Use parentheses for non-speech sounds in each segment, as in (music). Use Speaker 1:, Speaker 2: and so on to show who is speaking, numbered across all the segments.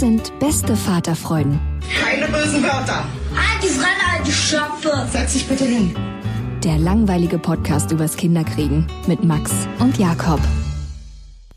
Speaker 1: Das sind beste Vaterfreuden.
Speaker 2: Keine bösen Wörter.
Speaker 3: Die Fremde, alte Schöpfe.
Speaker 2: Setz dich bitte hin.
Speaker 1: Der langweilige Podcast übers Kinderkriegen mit Max und Jakob.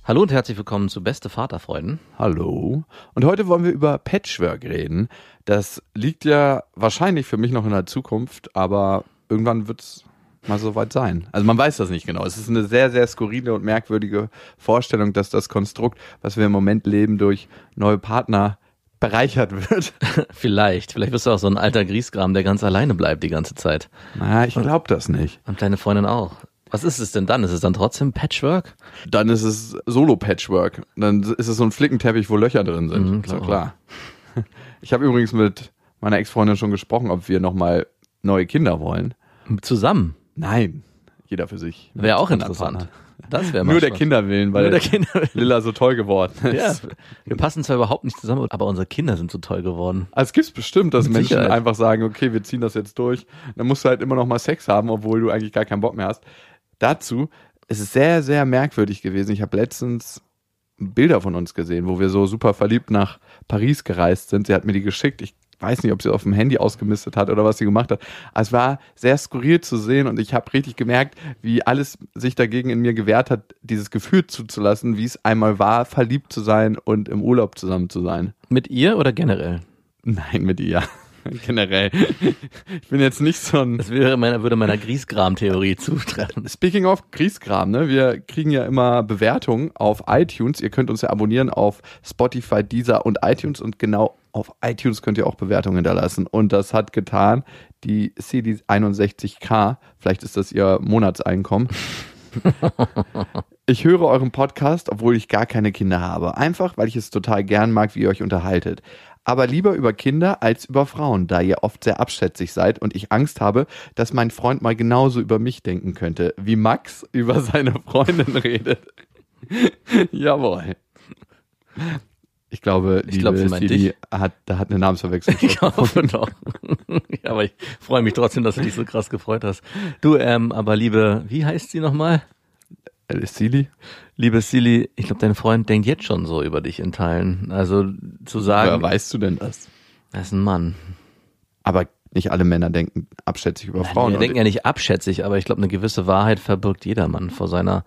Speaker 4: Hallo und herzlich willkommen zu Beste Vaterfreuden.
Speaker 5: Hallo. Und heute wollen wir über Patchwork reden. Das liegt ja wahrscheinlich für mich noch in der Zukunft, aber irgendwann wird es mal so weit sein. Also man weiß das nicht genau. Es ist eine sehr, sehr skurrile und merkwürdige Vorstellung, dass das Konstrukt, was wir im Moment leben, durch neue Partner bereichert wird. (laughs)
Speaker 4: vielleicht. Vielleicht bist du auch so ein alter Griesgram, der ganz alleine bleibt die ganze Zeit.
Speaker 5: Naja, ich glaube das nicht.
Speaker 4: Und deine Freundin auch. Was ist es denn dann? Ist es dann trotzdem Patchwork?
Speaker 5: Dann ist es Solo-Patchwork. Dann ist es so ein Flickenteppich, wo Löcher drin sind. Mhm, klar. klar. Ich habe übrigens mit meiner Ex-Freundin schon gesprochen, ob wir nochmal neue Kinder wollen.
Speaker 4: Zusammen?
Speaker 5: Nein. Jeder für sich.
Speaker 4: Wäre auch interessant. Das wäre
Speaker 5: Nur der Kinder willen, weil der Kinder Lilla so toll geworden ist.
Speaker 4: Ja, wir passen zwar überhaupt nicht zusammen, aber unsere Kinder sind so toll geworden.
Speaker 5: Also es gibt bestimmt, dass Mit Menschen Sicherheit. einfach sagen, okay, wir ziehen das jetzt durch. Dann musst du halt immer noch mal Sex haben, obwohl du eigentlich gar keinen Bock mehr hast dazu, es ist sehr, sehr merkwürdig gewesen. Ich habe letztens Bilder von uns gesehen, wo wir so super verliebt nach Paris gereist sind. Sie hat mir die geschickt. Ich weiß nicht, ob sie auf dem Handy ausgemistet hat oder was sie gemacht hat. Es war sehr skurril zu sehen und ich habe richtig gemerkt, wie alles sich dagegen in mir gewehrt hat, dieses Gefühl zuzulassen, wie es einmal war, verliebt zu sein und im Urlaub zusammen zu sein.
Speaker 4: Mit ihr oder generell?
Speaker 5: Nein, mit ihr. (laughs) generell. Ich bin jetzt nicht so ein.
Speaker 4: Das wäre meiner, würde meiner Griesgram-Theorie zutreffen.
Speaker 5: Speaking of Griesgram, ne? Wir kriegen ja immer Bewertungen auf iTunes. Ihr könnt uns ja abonnieren auf Spotify, Deezer und iTunes und genau auf iTunes könnt ihr auch Bewertungen hinterlassen. Und das hat getan die CD 61K. Vielleicht ist das ihr Monatseinkommen. Ich höre euren Podcast, obwohl ich gar keine Kinder habe. Einfach, weil ich es total gern mag, wie ihr euch unterhaltet aber lieber über Kinder als über Frauen, da ihr oft sehr abschätzig seid und ich Angst habe, dass mein Freund mal genauso über mich denken könnte, wie Max (laughs) über seine Freundin redet. (laughs) Jawohl. Ich glaube,
Speaker 4: ich glaube,
Speaker 5: Siri hat, da hat eine Namensverwechslung. (laughs)
Speaker 4: Ich glaube doch. ja, aber ich freue mich trotzdem, dass du dich so krass gefreut hast. Du, ähm, aber liebe, wie heißt sie nochmal?
Speaker 5: Silly?
Speaker 4: Liebe Silly, ich glaube, dein Freund denkt jetzt schon so über dich in Teilen. Also zu sagen.
Speaker 5: Woher weißt du denn das?
Speaker 4: Er ist ein Mann.
Speaker 5: Aber nicht alle Männer denken abschätzig über Nein, Frauen.
Speaker 4: Wir denken ja nicht abschätzig, aber ich glaube, eine gewisse Wahrheit verbirgt jeder Mann vor seiner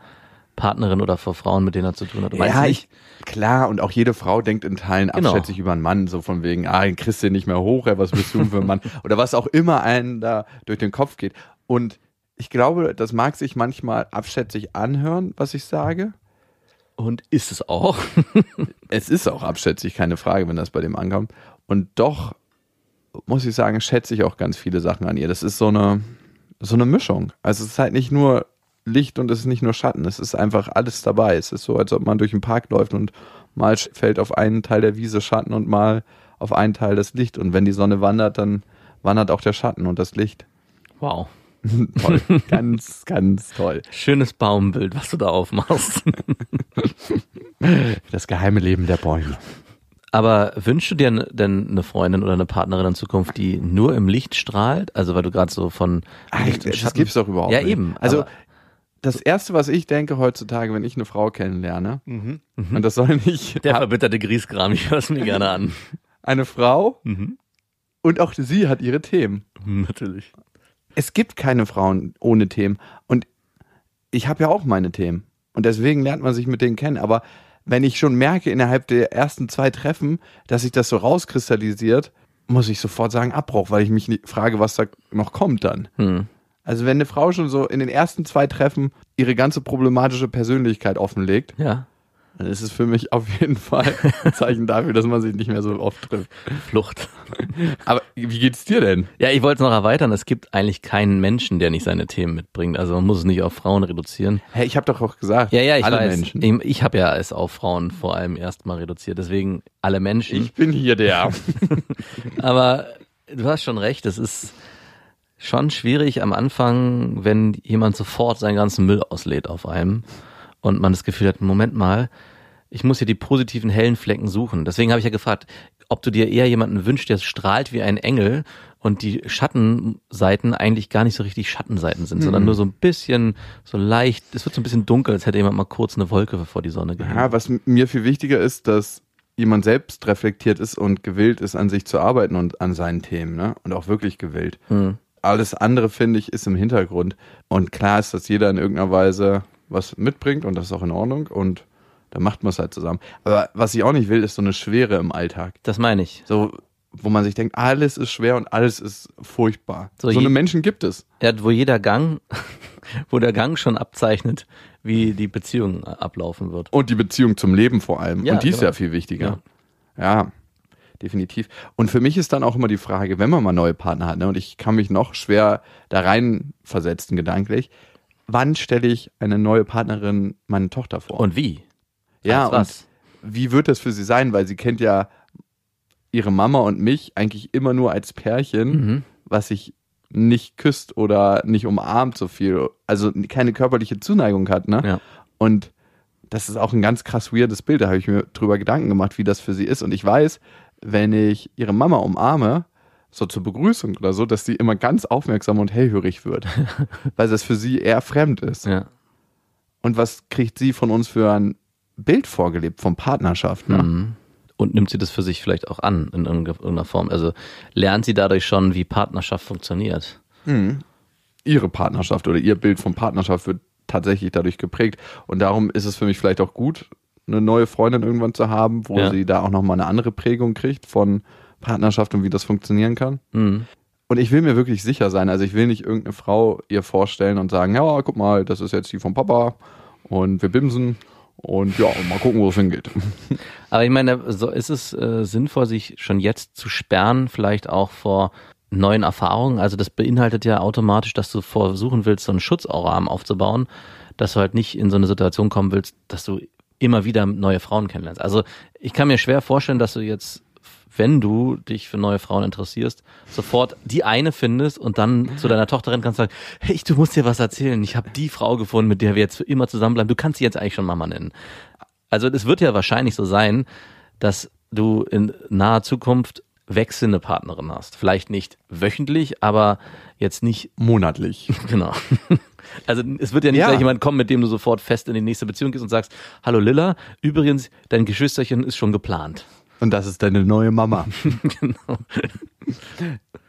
Speaker 4: Partnerin oder vor Frauen, mit denen er zu tun hat.
Speaker 5: ja, ich, klar, und auch jede Frau denkt in Teilen genau. abschätzig über einen Mann, so von wegen, ah, den kriegst du nicht mehr hoch, ey, was bist du für ein Mann? (laughs) oder was auch immer einen da durch den Kopf geht. Und ich glaube, das mag sich manchmal abschätzig anhören, was ich sage.
Speaker 4: Und ist es auch? (laughs)
Speaker 5: es ist auch abschätzig, keine Frage, wenn das bei dem ankommt. Und doch muss ich sagen, schätze ich auch ganz viele Sachen an ihr. Das ist so eine, so eine Mischung. Also es ist halt nicht nur Licht und es ist nicht nur Schatten. Es ist einfach alles dabei. Es ist so, als ob man durch den Park läuft und mal fällt auf einen Teil der Wiese Schatten und mal auf einen Teil das Licht. Und wenn die Sonne wandert, dann wandert auch der Schatten und das Licht.
Speaker 4: Wow. (laughs)
Speaker 5: toll. Ganz, ganz toll.
Speaker 4: Schönes Baumbild, was du da aufmachst. (laughs)
Speaker 5: das geheime Leben der Bäume.
Speaker 4: Aber wünschst du dir denn eine Freundin oder eine Partnerin in Zukunft, die nur im Licht strahlt? Also weil du gerade so von
Speaker 5: Ach, Licht Das gibt's doch überhaupt
Speaker 4: ja, nicht. Ja eben.
Speaker 5: Also das erste, was ich denke heutzutage, wenn ich eine Frau kennenlerne, mhm. und das soll nicht
Speaker 4: der verbitterte Griesgram, ich höre es mir gerne an. (laughs)
Speaker 5: Eine Frau mhm. und auch sie hat ihre Themen.
Speaker 4: Natürlich
Speaker 5: es gibt keine Frauen ohne Themen. Und ich habe ja auch meine Themen. Und deswegen lernt man sich mit denen kennen. Aber wenn ich schon merke innerhalb der ersten zwei Treffen, dass sich das so rauskristallisiert, muss ich sofort sagen Abbruch, weil ich mich nicht frage, was da noch kommt dann.
Speaker 4: Hm.
Speaker 5: Also wenn eine Frau schon so in den ersten zwei Treffen ihre ganze problematische Persönlichkeit offenlegt,
Speaker 4: Ja.
Speaker 5: Dann ist es für mich auf jeden Fall ein Zeichen dafür, dass man sich nicht mehr so oft trifft.
Speaker 4: Flucht.
Speaker 5: Aber wie geht's dir denn?
Speaker 4: Ja, ich wollte es noch erweitern. Es gibt eigentlich keinen Menschen, der nicht seine Themen mitbringt. Also man muss es nicht auf Frauen reduzieren.
Speaker 5: Hey, ich habe doch auch gesagt,
Speaker 4: Ja, ja, ich
Speaker 5: alle
Speaker 4: weiß.
Speaker 5: Menschen.
Speaker 4: Ich, ich habe ja es auf Frauen vor allem erstmal reduziert. Deswegen alle Menschen.
Speaker 5: Ich bin hier der. (laughs)
Speaker 4: Aber du hast schon recht, es ist schon schwierig am Anfang, wenn jemand sofort seinen ganzen Müll auslädt auf einem und man das Gefühl hat, Moment mal, ich muss hier die positiven hellen Flecken suchen. Deswegen habe ich ja gefragt, ob du dir eher jemanden wünschst, der strahlt wie ein Engel und die Schattenseiten eigentlich gar nicht so richtig Schattenseiten sind, sondern nur so ein bisschen, so leicht, es wird so ein bisschen dunkel, als hätte jemand mal kurz eine Wolke vor die Sonne gehängt.
Speaker 5: Ja, was mir viel wichtiger ist, dass jemand selbst reflektiert ist und gewillt ist, an sich zu arbeiten und an seinen Themen, ne? Und auch wirklich gewillt.
Speaker 4: Hm.
Speaker 5: Alles andere, finde ich, ist im Hintergrund. Und klar ist, dass jeder in irgendeiner Weise was mitbringt und das ist auch in Ordnung und dann macht man es halt zusammen. Aber was ich auch nicht will, ist so eine Schwere im Alltag.
Speaker 4: Das meine ich.
Speaker 5: So, wo man sich denkt, alles ist schwer und alles ist furchtbar.
Speaker 4: So,
Speaker 5: So, eine Menschen gibt es.
Speaker 4: Ja, wo jeder Gang, (laughs) wo der Gang schon abzeichnet, wie die Beziehung ablaufen wird.
Speaker 5: Und die Beziehung zum Leben vor allem.
Speaker 4: Ja,
Speaker 5: und die ist
Speaker 4: genau.
Speaker 5: ja viel wichtiger. Ja. definitiv. Und für mich ist dann auch immer die Frage, wenn man mal neue Partner hat, ne, und ich kann mich noch schwer da rein versetzen gedanklich, wann stelle ich eine neue Partnerin meine Tochter vor?
Speaker 4: Und wie?
Speaker 5: ja,
Speaker 4: Als was?
Speaker 5: und wie wird das für sie sein? Weil sie kennt ja ihre Mama und mich eigentlich immer nur als Pärchen,
Speaker 4: Mhm.
Speaker 5: was sich nicht küsst oder nicht umarmt so viel, also keine körperliche Zuneigung hat, ne?
Speaker 4: Ja.
Speaker 5: Und das ist auch ein ganz krass weirdes Bild, da habe ich mir drüber Gedanken gemacht, wie das für sie ist. Und ich weiß, wenn ich ihre Mama umarme, so zur Begrüßung oder so, dass sie immer ganz aufmerksam und hellhörig wird, (laughs) weil das für sie eher fremd ist.
Speaker 4: Ja.
Speaker 5: Und was kriegt sie von uns für ein Bild vorgelebt, von Partnerschaft? Ne?
Speaker 4: Mhm. Und nimmt sie das für sich vielleicht auch an in irgendeiner Form? Also lernt sie dadurch schon, wie Partnerschaft funktioniert?
Speaker 5: ihre Partnerschaft oder ihr Bild von Partnerschaft wird tatsächlich dadurch geprägt. Und darum ist es für mich vielleicht auch gut, eine neue Freundin irgendwann zu haben, wo
Speaker 4: Ja.
Speaker 5: sie da auch nochmal eine andere Prägung kriegt von Partnerschaft und wie das funktionieren kann.
Speaker 4: Mhm.
Speaker 5: Und ich will mir wirklich sicher sein. Also ich will nicht irgendeine Frau ihr vorstellen und sagen, ja, guck mal, das ist jetzt die vom Papa und wir bimsen und ja, mal gucken, wo es hingeht. (laughs)
Speaker 4: Aber ich meine, so ist es äh, sinnvoll, sich schon jetzt zu sperren, vielleicht auch vor neuen Erfahrungen. Also das beinhaltet ja automatisch, dass du versuchen willst, so einen Schutzaurahmen aufzubauen, dass du halt nicht in so eine Situation kommen willst, dass du immer wieder neue Frauen kennenlernst. Also ich kann mir schwer vorstellen, dass du jetzt, wenn du dich für neue Frauen interessierst, sofort die eine findest und dann zu deiner Tochter rennen kannst sagen, hey, du musst dir was erzählen. Ich habe die Frau gefunden, mit der wir jetzt für immer zusammenbleiben. Du kannst sie jetzt eigentlich schon Mama nennen. Also es wird ja wahrscheinlich so sein, dass du in naher Zukunft wechselnde Partnerin hast. Vielleicht nicht wöchentlich, aber jetzt nicht,
Speaker 5: Monatlich. (laughs)
Speaker 4: genau. Also es wird ja nicht
Speaker 5: Ja.
Speaker 4: gleich jemand kommen, mit dem du sofort fest in die nächste Beziehung gehst und sagst, hallo Lilla, übrigens, dein Geschwisterchen ist schon geplant.
Speaker 5: Und das ist deine neue Mama. (laughs)
Speaker 4: genau.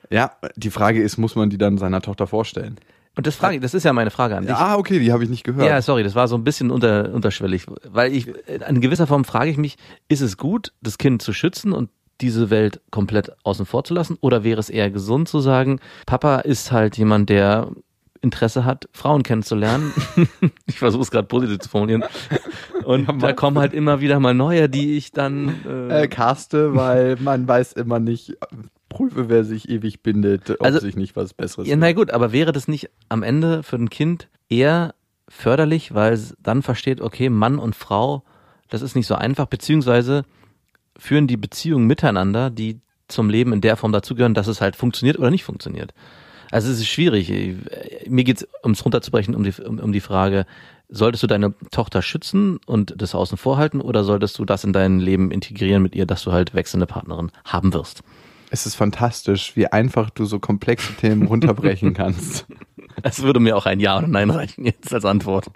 Speaker 5: Ja, die Frage ist, muss man die dann seiner Tochter vorstellen?
Speaker 4: Und das frage ich, das ist ja meine Frage an dich.
Speaker 5: Ah, okay, die habe ich nicht gehört.
Speaker 4: Ja, sorry, das war so ein bisschen unter, unterschwellig, weil ich, in gewisser Form frage ich mich, ist es gut, das Kind zu schützen und diese Welt komplett außen vor zu lassen? Oder wäre es eher gesund zu sagen, Papa ist halt jemand, der Interesse hat, Frauen kennenzulernen. (laughs) ich versuche es gerade positiv zu formulieren. Und da kommen halt immer wieder mal neue, die ich dann. Äh,
Speaker 5: äh, caste, weil man weiß immer nicht, prüfe, wer sich ewig bindet, ob
Speaker 4: Also-
Speaker 5: sich nicht was Besseres
Speaker 4: Ja, na gut, aber wäre das nicht am Ende für ein Kind eher förderlich, weil es dann versteht, okay, Mann und Frau, das ist nicht so einfach, beziehungsweise führen die Beziehungen miteinander, die zum Leben in der Form dazugehören, dass es halt funktioniert oder nicht funktioniert. Also es ist schwierig. Mir geht's ums runterzubrechen, um die, um, um die Frage, solltest du deine Tochter schützen und das außen vorhalten oder solltest du das in dein Leben integrieren mit ihr, dass du halt wechselnde Partnerin haben wirst?
Speaker 5: Es ist fantastisch, wie einfach du so komplexe Themen runterbrechen (laughs) kannst.
Speaker 4: Es würde mir auch ein Ja oder Nein reichen jetzt als Antwort.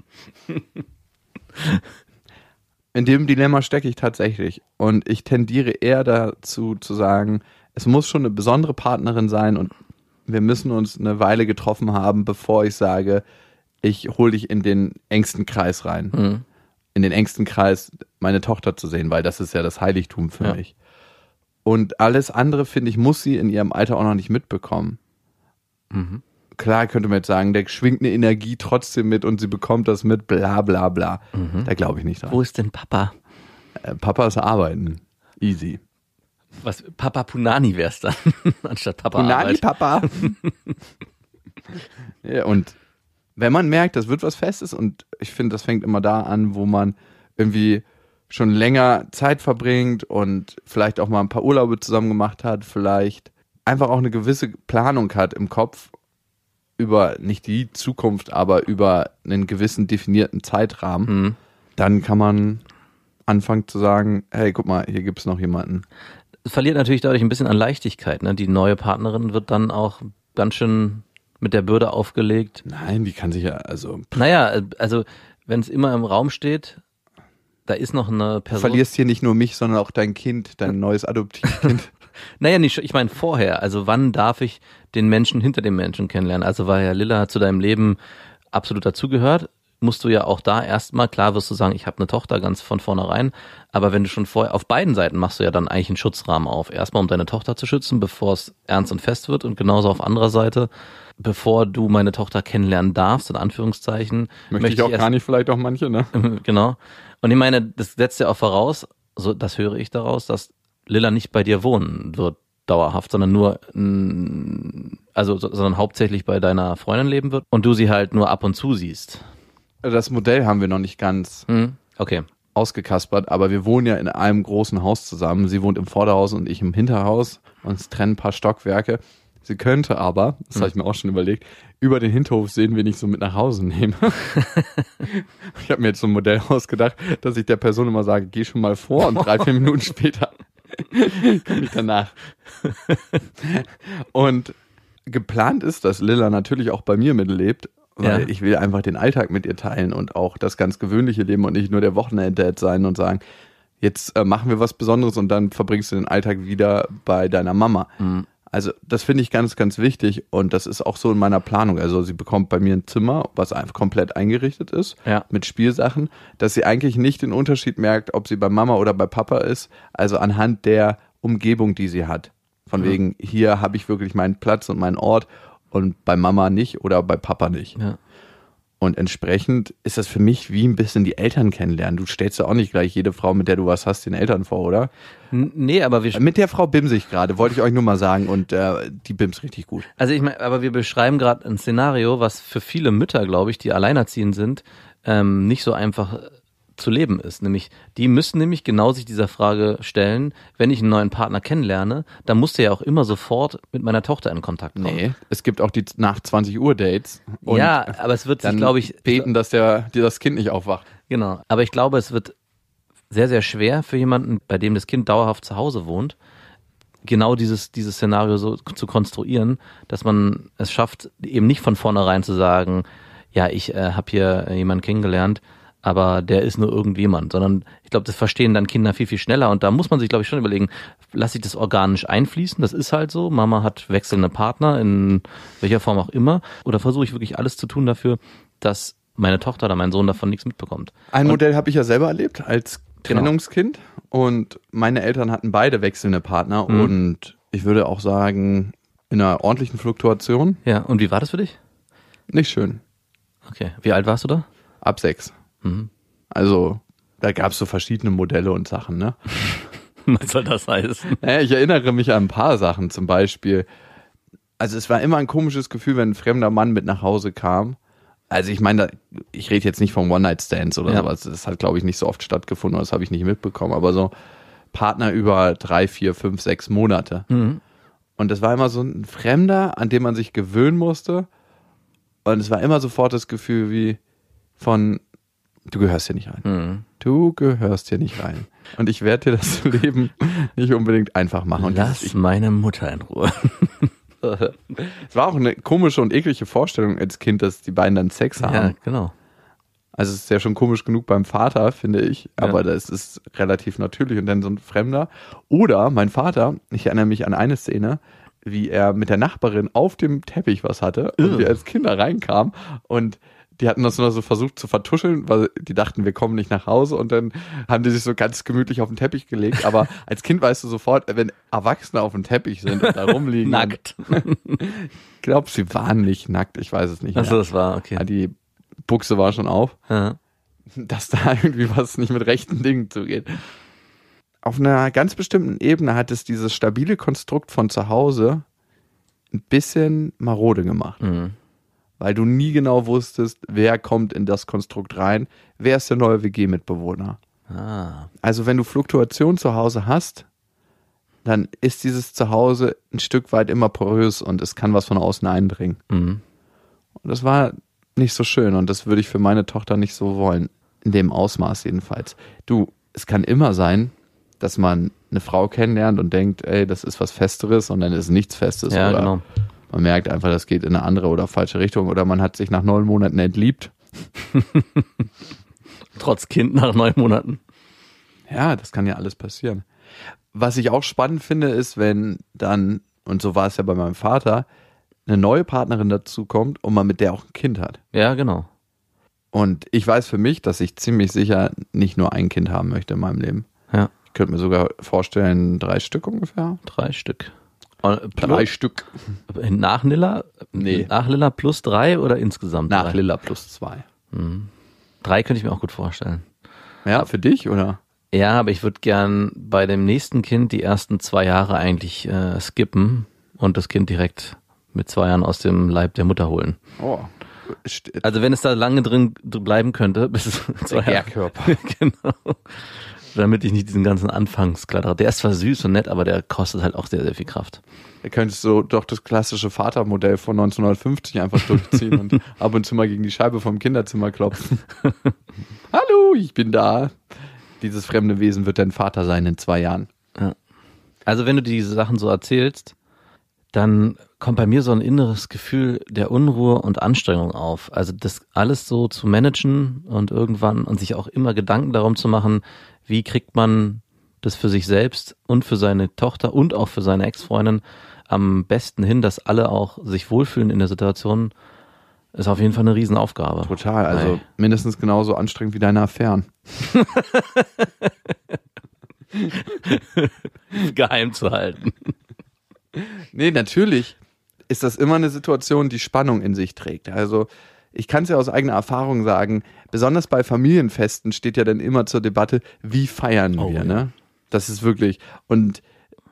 Speaker 5: In dem Dilemma stecke ich tatsächlich. Und ich tendiere eher dazu zu sagen, es muss schon eine besondere Partnerin sein und wir müssen uns eine Weile getroffen haben, bevor ich sage, ich hole dich in den engsten Kreis rein.
Speaker 4: Mhm.
Speaker 5: In den engsten Kreis, meine Tochter zu sehen, weil das ist ja das Heiligtum für
Speaker 4: Ja.
Speaker 5: mich. Und alles andere, finde ich, muss sie in ihrem Alter auch noch nicht mitbekommen.
Speaker 4: Mhm.
Speaker 5: Klar könnte man jetzt sagen, der schwingt eine Energie trotzdem mit und sie bekommt das mit, bla bla bla. Da glaube ich nicht dran.
Speaker 4: Wo ist denn Papa?
Speaker 5: Äh, Papa ist arbeiten. Easy.
Speaker 4: Was, Papa Punani wär's dann, (laughs) anstatt Papa
Speaker 5: Punani,
Speaker 4: Arbeit.
Speaker 5: Papa. (laughs) ja, und wenn man merkt, das wird was Festes und ich finde, das fängt immer da an, wo man irgendwie schon länger Zeit verbringt und vielleicht auch mal ein paar Urlaube zusammen gemacht hat, vielleicht einfach auch eine gewisse Planung hat im Kopf über nicht die Zukunft, aber über einen gewissen definierten Zeitrahmen,
Speaker 4: Mhm.
Speaker 5: dann kann man anfangen zu sagen, hey, guck mal, hier gibt's noch jemanden.
Speaker 4: Es verliert natürlich dadurch ein bisschen an Leichtigkeit. Ne? Die neue Partnerin wird dann auch ganz schön mit der Bürde aufgelegt.
Speaker 5: Nein, die kann sich ja, also
Speaker 4: Naja, also wenn es immer im Raum steht, da ist noch eine
Speaker 5: Du
Speaker 4: Person.
Speaker 5: verlierst hier nicht nur mich, sondern auch dein Kind, dein neues Adoptivkind. (laughs) (laughs)
Speaker 4: Naja, nicht, ich meine vorher. Also wann darf ich den Menschen hinter dem Menschen kennenlernen? Also weil ja Lilla zu deinem Leben absolut dazugehört, musst du ja auch da erstmal, klar wirst du sagen, ich habe eine Tochter ganz von vornherein, aber wenn du schon vorher, auf beiden Seiten machst du ja dann eigentlich einen Schutzrahmen auf. Erstmal, um deine Tochter zu schützen, bevor es ernst und fest wird und genauso auf anderer Seite, bevor du meine Tochter kennenlernen darfst, in Anführungszeichen.
Speaker 5: Möchte ich auch
Speaker 4: erst-
Speaker 5: gar nicht, vielleicht auch manche, ne? (laughs)
Speaker 4: genau. Und ich meine, das setzt ja auch voraus, so das höre ich daraus, dass Lilla nicht bei dir wohnen wird dauerhaft, sondern nur, also so- sondern hauptsächlich bei deiner Freundin leben wird und du sie halt nur ab und zu siehst.
Speaker 5: Das Modell haben wir noch nicht ganz
Speaker 4: Hm? Okay.
Speaker 5: ausgekaspert, aber wir wohnen ja in einem großen Haus zusammen. Sie wohnt im Vorderhaus und ich im Hinterhaus. Uns trennen ein paar Stockwerke. Sie könnte aber, das habe ich mir auch schon überlegt, über den Hinterhof sehen, wen ich so mit nach Hause nehme. (laughs) ich habe mir jetzt so ein Modell ausgedacht, dass ich der Person immer sage, geh schon mal vor und drei, vier Minuten später (laughs) komme ich danach. und geplant ist, dass Lilla natürlich auch bei mir mitlebt, weil
Speaker 4: Ja.
Speaker 5: ich will einfach den Alltag mit ihr teilen und auch das ganz gewöhnliche Leben und nicht nur der Wochenenddad sein und sagen, jetzt äh, machen wir was Besonderes und dann verbringst du den Alltag wieder bei deiner Mama. Also das finde ich ganz, ganz wichtig und das ist auch so in meiner Planung. Also sie bekommt bei mir ein Zimmer, was einfach komplett eingerichtet ist,
Speaker 4: Ja.
Speaker 5: mit Spielsachen, dass sie eigentlich nicht den Unterschied merkt, ob sie bei Mama oder bei Papa ist, also anhand der Umgebung, die sie hat. Von wegen, hier habe ich wirklich meinen Platz und meinen Ort und bei Mama nicht oder bei Papa nicht.
Speaker 4: Ja.
Speaker 5: Und entsprechend ist das für mich wie ein bisschen die Eltern kennenlernen. Du stellst ja auch nicht gleich jede Frau, mit der du was hast, den Eltern vor, oder?
Speaker 4: N- Nee, aber wir
Speaker 5: Mit der Frau bimse ich gerade, wollte ich euch nur mal sagen. Und äh, die bimst richtig gut.
Speaker 4: Also ich meine, aber wir beschreiben gerade ein Szenario, was für viele Mütter, glaube ich, die alleinerziehend sind, ähm, nicht so einfach zu leben ist. Nämlich, die müssen nämlich genau sich dieser Frage stellen, wenn ich einen neuen Partner kennenlerne, dann musst du ja auch immer sofort mit meiner Tochter in Kontakt kommen.
Speaker 5: Nee, es gibt auch die nach 20 Uhr Dates. Und
Speaker 4: ja, aber es wird sich, glaube ich,
Speaker 5: beten, dass der, dir das Kind nicht aufwacht.
Speaker 4: Genau. Aber ich glaube, es wird sehr, sehr schwer für jemanden, bei dem das Kind dauerhaft zu Hause wohnt, genau dieses, dieses Szenario so zu konstruieren, dass man es schafft, eben nicht von vornherein zu sagen, ja, ich äh, habe hier jemanden kennengelernt, aber der ist nur irgendjemand, sondern ich glaube, das verstehen dann Kinder viel, viel schneller und da muss man sich, glaube ich, schon überlegen, lasse ich das organisch einfließen, das ist halt so, Mama hat wechselnde Partner in welcher Form auch immer, oder versuche ich wirklich alles zu tun dafür, dass meine Tochter oder mein Sohn davon nichts mitbekommt.
Speaker 5: Ein Modell habe ich ja selber erlebt als
Speaker 4: Genau.
Speaker 5: Trennungskind. Und meine Eltern hatten beide wechselnde Partner.
Speaker 4: Mhm.
Speaker 5: Und ich würde auch sagen, in einer ordentlichen Fluktuation
Speaker 4: Ja, und wie war das für dich?
Speaker 5: nicht schön.
Speaker 4: Okay. Wie alt warst du da?
Speaker 5: Ab sechs.
Speaker 4: Mhm.
Speaker 5: Also da gab es so verschiedene Modelle und Sachen, ne? (laughs)
Speaker 4: Was soll das heißen?
Speaker 5: Naja, ich erinnere mich an ein paar Sachen, zum Beispiel. Also es war immer ein komisches Gefühl, wenn ein fremder Mann mit nach Hause kam. Also ich meine, ich rede jetzt nicht von One-Night-Stands oder
Speaker 4: Ja.
Speaker 5: sowas. Das hat, glaube ich, nicht so oft stattgefunden, oder das habe ich nicht mitbekommen. Aber so Partner über drei, vier, fünf, sechs Monate.
Speaker 4: Mhm.
Speaker 5: Und das war immer so ein Fremder, an dem man sich gewöhnen musste. Und es war immer sofort das Gefühl wie von, du gehörst hier nicht rein.
Speaker 4: Mhm.
Speaker 5: Du gehörst hier nicht rein. Und ich werde dir das (laughs) Leben nicht unbedingt einfach machen. Und
Speaker 4: Lass
Speaker 5: ich,
Speaker 4: meine Mutter in Ruhe. (laughs)
Speaker 5: es war auch eine komische und eklige Vorstellung als Kind, dass die beiden dann Sex haben.
Speaker 4: ja, genau.
Speaker 5: Also es ist ja schon komisch genug beim Vater, finde ich,
Speaker 4: Ja.
Speaker 5: aber das ist relativ natürlich und dann so ein Fremder. Oder mein Vater, ich erinnere mich an eine Szene, wie er mit der Nachbarin auf dem Teppich was hatte und wir als Kinder reinkamen und die hatten das nur so versucht zu vertuscheln, weil die dachten, wir kommen nicht nach Hause und dann haben die sich so ganz gemütlich auf den Teppich gelegt. Aber (laughs) als Kind weißt du sofort, wenn Erwachsene auf dem Teppich sind und da rumliegen.
Speaker 4: Nackt. (laughs)
Speaker 5: Ich glaube, sie waren nicht nackt, ich weiß es nicht.
Speaker 4: Achso,
Speaker 5: mehr.
Speaker 4: das war, okay.
Speaker 5: Ja, die Buchse war schon auf.
Speaker 4: Ja.
Speaker 5: dass da irgendwie was nicht mit rechten Dingen zugeht. Auf einer ganz bestimmten Ebene hat es dieses stabile Konstrukt von zu Hause ein bisschen marode gemacht.
Speaker 4: Mhm.
Speaker 5: Weil du nie genau wusstest, wer kommt in das Konstrukt rein, wer ist der neue WG-Mitbewohner.
Speaker 4: Ah.
Speaker 5: Also wenn du Fluktuation zu Hause hast, dann ist dieses Zuhause ein Stück weit immer porös und es kann was von außen eindringen.
Speaker 4: Mhm.
Speaker 5: Und das war nicht so schön und das würde ich für meine Tochter nicht so wollen. In dem Ausmaß jedenfalls. Du, es kann immer sein, dass man eine Frau kennenlernt und denkt, ey, das ist was Festeres und dann ist nichts Festes.
Speaker 4: Ja,
Speaker 5: oder
Speaker 4: genau.
Speaker 5: Man merkt einfach, das geht in eine andere oder falsche Richtung oder man hat sich nach neun Monaten entliebt. (laughs)
Speaker 4: Trotz Kind nach neun Monaten.
Speaker 5: Ja, das kann ja alles passieren. Was ich auch spannend finde, ist, wenn dann, und so war es ja bei meinem Vater, eine neue Partnerin dazu kommt und man mit der auch ein Kind hat.
Speaker 4: Ja, genau.
Speaker 5: Und ich weiß für mich, dass ich ziemlich sicher nicht nur ein Kind haben möchte in meinem Leben.
Speaker 4: Ja.
Speaker 5: Ich könnte mir sogar vorstellen, drei Stück ungefähr.
Speaker 4: Drei Stück. Und
Speaker 5: Drei Stück.
Speaker 4: Nach Lilla?
Speaker 5: Nee.
Speaker 4: Nach Lilla plus drei oder insgesamt
Speaker 5: Nach
Speaker 4: drei?
Speaker 5: Lilla plus zwei.
Speaker 4: Drei könnte ich mir auch gut vorstellen.
Speaker 5: Ja, für dich, oder?
Speaker 4: Ja, aber ich würde gern bei dem nächsten Kind die ersten zwei Jahre eigentlich äh, skippen und das Kind direkt mit zwei Jahren aus dem Leib der Mutter holen.
Speaker 5: Oh.
Speaker 4: Also wenn es da lange drin dr- bleiben könnte, (laughs) bis es zwei Jahre. (laughs) Genau. Damit ich nicht diesen ganzen Anfangsklatter. Der ist zwar süß und nett, aber der kostet halt auch sehr, sehr viel Kraft.
Speaker 5: Da könntest du doch das klassische Vatermodell von 1950 einfach durchziehen und (laughs) ab und zu mal gegen die Scheibe vom Kinderzimmer klopfen. (laughs) Hallo, ich bin da. Dieses fremde Wesen wird dein Vater sein in zwei Jahren.
Speaker 4: Also wenn du diese Sachen so erzählst, dann kommt bei mir so ein inneres Gefühl der Unruhe und Anstrengung auf. Also das alles so zu managen und irgendwann und sich auch immer Gedanken darum zu machen, wie kriegt man das für sich selbst und für seine Tochter und auch für seine Ex-Freundin am besten hin, dass alle auch sich wohlfühlen in der Situation, ist auf jeden Fall eine Riesenaufgabe.
Speaker 5: Total, also
Speaker 4: Ey.
Speaker 5: mindestens genauso anstrengend wie deine Affären. (laughs)
Speaker 4: geheim zu halten.
Speaker 5: Nee, natürlich ist das immer eine Situation, die Spannung in sich trägt. Also ich kann es ja aus eigener Erfahrung sagen, besonders bei Familienfesten steht ja dann immer zur Debatte, wie feiern
Speaker 4: Oh,
Speaker 5: wir,
Speaker 4: ja.
Speaker 5: ne? Das ist wirklich und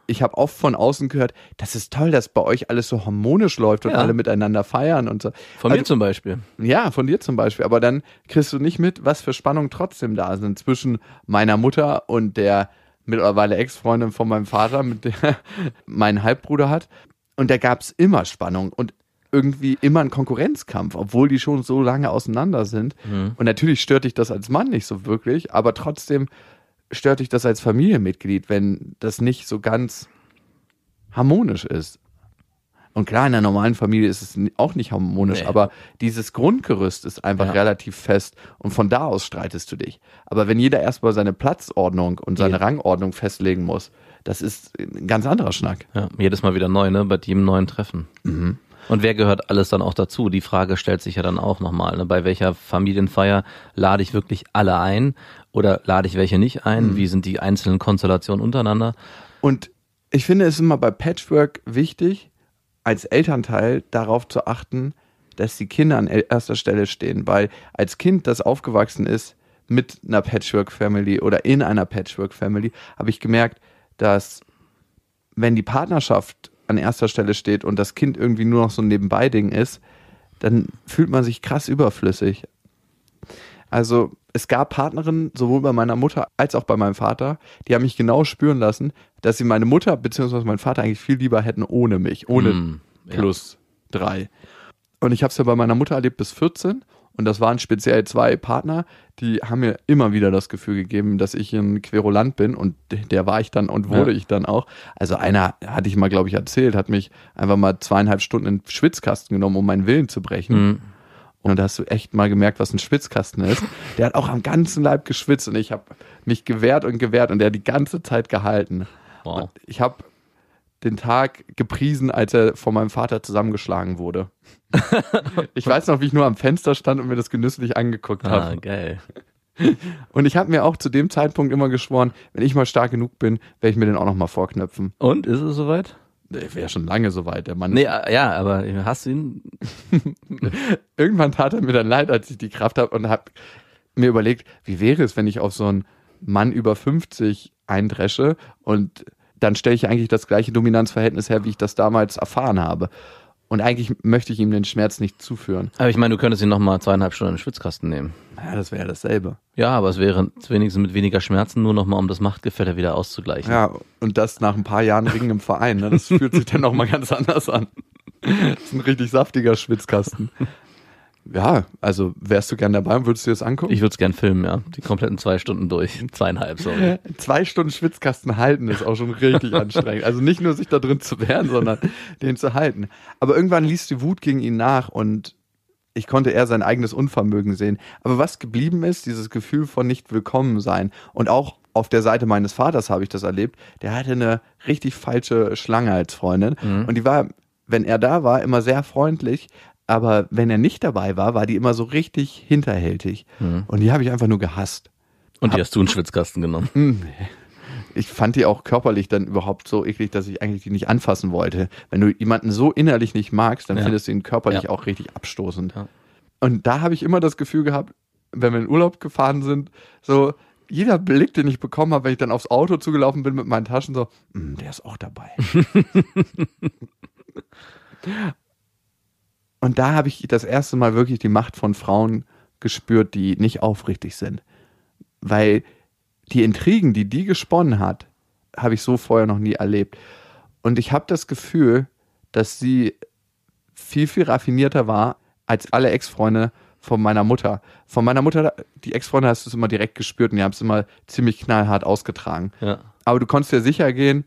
Speaker 5: ich habe oft von außen gehört, das ist toll, dass bei euch alles so harmonisch läuft und
Speaker 4: Ja.
Speaker 5: alle miteinander feiern und so.
Speaker 4: Von mir
Speaker 5: Also-
Speaker 4: zum Beispiel.
Speaker 5: Ja, von dir zum Beispiel. Aber dann kriegst du nicht mit, was für Spannungen trotzdem da sind zwischen meiner Mutter und der mittlerweile Ex-Freundin von meinem Vater, mit der (laughs) mein Halbbruder hat. Und da gab's immer Spannung und irgendwie immer ein Konkurrenzkampf, obwohl die schon so lange auseinander sind. Und natürlich stört dich das als Mann nicht so wirklich, aber trotzdem stört dich das als Familienmitglied, wenn das nicht so ganz harmonisch ist. Und klar, in einer normalen Familie ist es auch nicht harmonisch,
Speaker 4: Nee.
Speaker 5: aber dieses Grundgerüst ist einfach
Speaker 4: Ja.
Speaker 5: relativ fest und von da aus streitest du dich. Aber wenn jeder erstmal seine Platzordnung und seine
Speaker 4: Ja.
Speaker 5: Rangordnung festlegen muss, das ist ein ganz anderer Schnack.
Speaker 4: Ja, jedes Mal wieder neu, ne? Bei jedem neuen Treffen.
Speaker 5: Mhm.
Speaker 4: Und wer gehört alles dann auch dazu? Die Frage stellt sich ja dann auch nochmal. Ne? Bei welcher Familienfeier lade ich wirklich alle ein oder lade ich welche nicht
Speaker 5: Mhm.
Speaker 4: ein? Wie sind die einzelnen Konstellationen untereinander?
Speaker 5: Und ich finde es immer bei Patchwork wichtig, als Elternteil darauf zu achten, dass die Kinder an erster Stelle stehen, weil als Kind, das aufgewachsen ist mit einer Patchwork-Family oder in einer Patchwork-Family, habe ich gemerkt, dass wenn die Partnerschaft an erster Stelle steht und das Kind irgendwie nur noch so ein Nebenbei-Ding ist, dann fühlt man sich krass überflüssig. Also es gab Partnerinnen, sowohl bei meiner Mutter als auch bei meinem Vater, die haben mich genau spüren lassen, dass sie meine Mutter bzw. meinen Vater eigentlich viel lieber hätten ohne mich, ohne
Speaker 4: ja.
Speaker 5: plus drei. Und ich habe es ja bei meiner Mutter erlebt bis 14 und das waren speziell zwei Partner, die haben mir immer wieder das Gefühl gegeben, dass ich ein Querulant bin und der war ich dann und wurde
Speaker 4: Ja.
Speaker 5: ich dann auch. Also einer, hatte ich mal, glaube ich, erzählt, hat mich einfach mal zweieinhalb Stunden in den Schwitzkasten genommen, um meinen Willen zu brechen.
Speaker 4: Hm.
Speaker 5: Und da hast du echt mal gemerkt, was ein Schwitzkasten ist. Der hat auch am ganzen Leib geschwitzt und ich habe mich gewehrt und gewehrt und der hat die ganze Zeit gehalten.
Speaker 4: Wow.
Speaker 5: Und ich habe den Tag gepriesen, als er von meinem Vater zusammengeschlagen wurde. (laughs) ich weiß noch, wie ich nur am Fenster stand und mir das genüsslich angeguckt habe.
Speaker 4: Ah, geil.
Speaker 5: Und ich habe mir auch zu dem Zeitpunkt immer geschworen, wenn ich mal stark genug bin, werde ich mir den auch noch mal vorknöpfen.
Speaker 4: Und ist es soweit?
Speaker 5: Der wäre schon lange soweit, der Mann.
Speaker 4: Nee, äh, ja, aber hast du ihn? (laughs)
Speaker 5: Irgendwann tat er mir dann leid, als ich die Kraft habe und habe mir überlegt, wie wäre es, wenn ich auf so einen Mann über 50 eindresche und dann stelle ich eigentlich das gleiche Dominanzverhältnis her, wie ich das damals erfahren habe. Und eigentlich möchte ich ihm den Schmerz nicht zuführen.
Speaker 4: Aber ich meine, du könntest ihn noch mal zweieinhalb Stunden in den Schwitzkasten nehmen.
Speaker 5: Ja, das wäre ja dasselbe.
Speaker 4: Ja, aber es wäre wenigstens mit weniger Schmerzen nur noch mal, um das Machtgefälle wieder auszugleichen.
Speaker 5: Ja, und das nach ein paar Jahren Ringen im Verein. Ne? Das fühlt sich dann noch mal ganz anders an. (laughs) Das ist ein richtig saftiger Schwitzkasten. Ja, also wärst du gern dabei und würdest du dir das angucken?
Speaker 4: Ich würde es gern filmen, ja. Die kompletten zwei Stunden durch. (laughs) Zweieinhalb, sorry. (laughs)
Speaker 5: Zwei Stunden Schwitzkasten halten ist auch schon richtig anstrengend. Also nicht nur sich da drin zu wehren, sondern den zu halten. Aber irgendwann ließ die Wut gegen ihn nach und ich konnte eher sein eigenes Unvermögen sehen. Aber was geblieben ist, dieses Gefühl von nicht willkommen sein. Und auch auf der Seite meines Vaters habe ich das erlebt. Der hatte eine richtig falsche Schlange als Freundin.
Speaker 4: Mhm.
Speaker 5: Und die war, wenn er da war, immer sehr freundlich. Aber wenn er nicht dabei war, war die immer so richtig hinterhältig.
Speaker 4: Mhm.
Speaker 5: Und die habe ich einfach nur gehasst.
Speaker 4: Und die hast du in den Schwitzkasten genommen.
Speaker 5: Hm, Ich fand die auch körperlich dann überhaupt so eklig, dass ich eigentlich die nicht anfassen wollte. Wenn du jemanden so innerlich nicht magst, dann
Speaker 4: Ja.
Speaker 5: findest du ihn körperlich
Speaker 4: Ja.
Speaker 5: auch richtig abstoßend.
Speaker 4: Ja.
Speaker 5: Und da habe ich immer das Gefühl gehabt, wenn wir in Urlaub gefahren sind, so jeder Blick, den ich bekommen habe, wenn ich dann aufs Auto zugelaufen bin mit meinen Taschen, so, "Hm, der ist auch dabei. (laughs) Und da habe ich das erste Mal wirklich die Macht von Frauen gespürt, die nicht aufrichtig sind. Weil die Intrigen, die die gesponnen hat, habe ich so vorher noch nie erlebt. Und ich habe das Gefühl, dass sie viel, viel raffinierter war als alle Ex-Freunde von meiner Mutter. Von meiner Mutter, die Ex-Freunde hast du es immer direkt gespürt und die haben es immer ziemlich knallhart ausgetragen.
Speaker 4: Ja.
Speaker 5: Aber du konntest dir sicher gehen,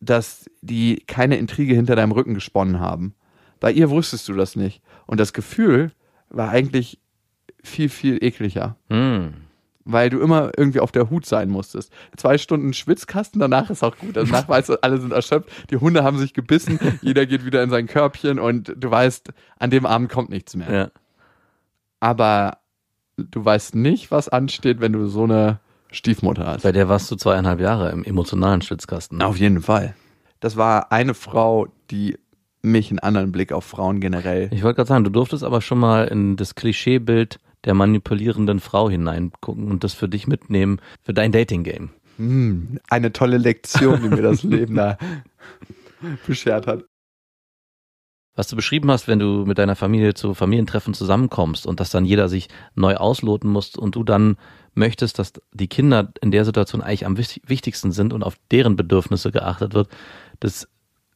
Speaker 5: dass die keine Intrige hinter deinem Rücken gesponnen haben. Bei ihr wusstest du das nicht. Und das Gefühl war eigentlich viel, viel ekliger.
Speaker 4: Hm.
Speaker 5: Weil du immer irgendwie auf der Hut sein musstest. Zwei Stunden Schwitzkasten, danach ist auch gut. Danach weißt du, alle sind erschöpft, die Hunde haben sich gebissen, (laughs) jeder geht wieder in sein Körbchen und du weißt, an dem Abend kommt nichts mehr.
Speaker 4: Ja.
Speaker 5: Aber du weißt nicht, was ansteht, wenn du so eine Stiefmutter hast.
Speaker 4: Bei der warst du zweieinhalb Jahre im emotionalen Schwitzkasten.
Speaker 5: Auf jeden Fall. Das war eine Frau, die mich einen anderen Blick auf Frauen generell.
Speaker 4: Ich wollte gerade sagen, du durftest aber schon mal in das Klischeebild der manipulierenden Frau hineingucken und das für dich mitnehmen, für dein Dating-Game.
Speaker 5: Hm, eine tolle Lektion, die mir das (laughs) Leben da beschert hat.
Speaker 4: Was du beschrieben hast, wenn du mit deiner Familie zu Familientreffen zusammenkommst und dass dann jeder sich neu ausloten muss und du dann möchtest, dass die Kinder in der Situation eigentlich am wichtig- wichtigsten sind und auf deren Bedürfnisse geachtet wird, das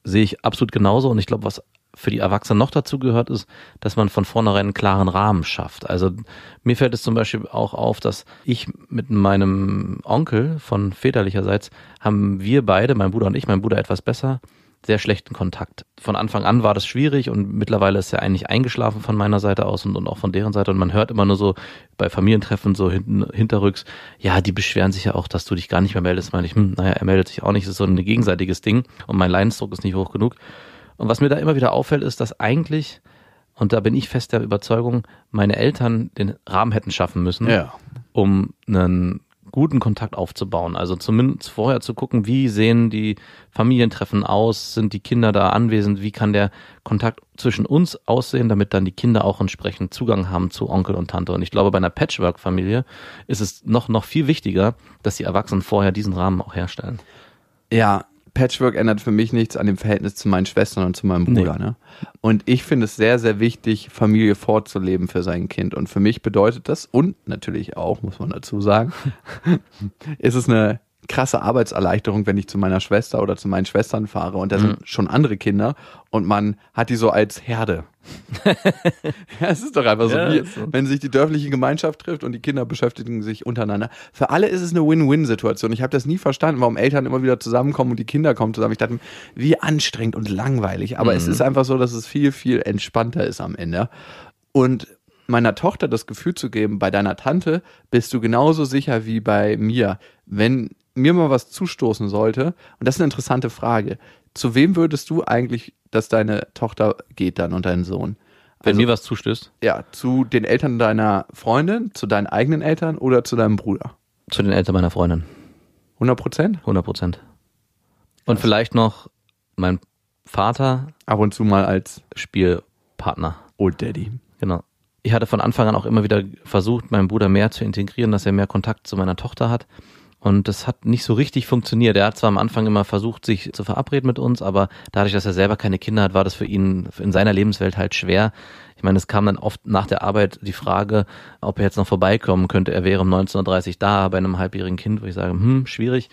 Speaker 4: sehe ich absolut genauso. Und ich glaube, was für die Erwachsenen noch dazu gehört, ist, dass man von vornherein einen klaren Rahmen schafft. Also mir fällt es zum Beispiel auch auf, dass ich mit meinem Onkel von väterlicherseits haben wir beide, mein Bruder und ich, mein Bruder etwas besser, sehr schlechten Kontakt. Von Anfang an war das schwierig und mittlerweile ist er eigentlich eingeschlafen von meiner Seite aus und, und auch von deren Seite. Und man hört immer nur so bei Familientreffen so hinten, hinterrücks, ja, die beschweren sich ja auch, dass du dich gar nicht mehr meldest. Meine ich, hm, naja, er meldet sich auch nicht. Das ist so ein gegenseitiges Ding und mein Leidensdruck ist nicht hoch genug. Und was mir da immer wieder auffällt, ist, dass eigentlich, und da bin ich fest der Überzeugung, meine Eltern den Rahmen hätten schaffen müssen,
Speaker 5: Ja.
Speaker 4: um einen guten Kontakt aufzubauen. Also zumindest vorher zu gucken, wie sehen die Familientreffen aus, sind die Kinder da anwesend, wie kann der Kontakt zwischen uns aussehen, damit dann die Kinder auch entsprechend Zugang haben zu Onkel und Tante. Und ich glaube, bei einer Patchwork-Familie ist es noch, noch viel wichtiger, dass die Erwachsenen vorher diesen Rahmen auch herstellen.
Speaker 5: Ja, Patchwork ändert für mich nichts an dem Verhältnis zu meinen Schwestern und zu meinem Bruder.
Speaker 4: Nee.
Speaker 5: Ne? Und ich finde es sehr, sehr wichtig, Familie vorzuleben für sein Kind. Und für mich bedeutet das, und natürlich auch, muss man dazu sagen, (laughs) ist es eine krasse Arbeitserleichterung, wenn ich zu meiner Schwester oder zu meinen Schwestern fahre und da sind schon andere Kinder und man hat die so als Herde. (laughs) ja, es ist doch einfach so,
Speaker 4: Ja,
Speaker 5: wie,
Speaker 4: so.
Speaker 5: wenn sich die dörfliche Gemeinschaft trifft und die Kinder beschäftigen sich untereinander. Für alle ist es eine Win-Win-Situation. Ich habe das nie verstanden, warum Eltern immer wieder zusammenkommen und die Kinder kommen zusammen. Ich dachte, wie anstrengend und langweilig. Aber es ist einfach so, dass es viel, viel entspannter ist am Ende. Und meiner Tochter das Gefühl zu geben, bei deiner Tante bist du genauso sicher wie bei mir. Wenn mir mal was zustoßen sollte, und das ist eine interessante Frage, zu wem würdest du eigentlich, dass deine Tochter geht dann und dein Sohn?
Speaker 4: Wenn
Speaker 5: Also-
Speaker 4: mir was zustößt,
Speaker 5: Ja, zu den Eltern deiner Freundin, zu deinen eigenen Eltern oder zu deinem Bruder?
Speaker 4: zu den Eltern meiner Freundin.
Speaker 5: 100 Prozent?
Speaker 4: 100 Prozent. Und vielleicht noch mein Vater,
Speaker 5: Ab und zu mal als
Speaker 4: Spielpartner.
Speaker 5: Old Daddy.
Speaker 4: Genau. Ich hatte von Anfang an auch immer wieder versucht, meinen Bruder mehr zu integrieren, dass er mehr Kontakt zu meiner Tochter hat. Und das hat nicht so richtig funktioniert. Er hat zwar am Anfang immer versucht, sich zu verabreden mit uns, aber dadurch, dass er selber keine Kinder hat, war das für ihn in seiner Lebenswelt halt schwer. Ich meine, es kam dann oft nach der Arbeit die Frage, ob er jetzt noch vorbeikommen könnte. Er wäre um 19.30 Uhr da bei einem halbjährigen Kind, wo ich sage, hm, schwierig.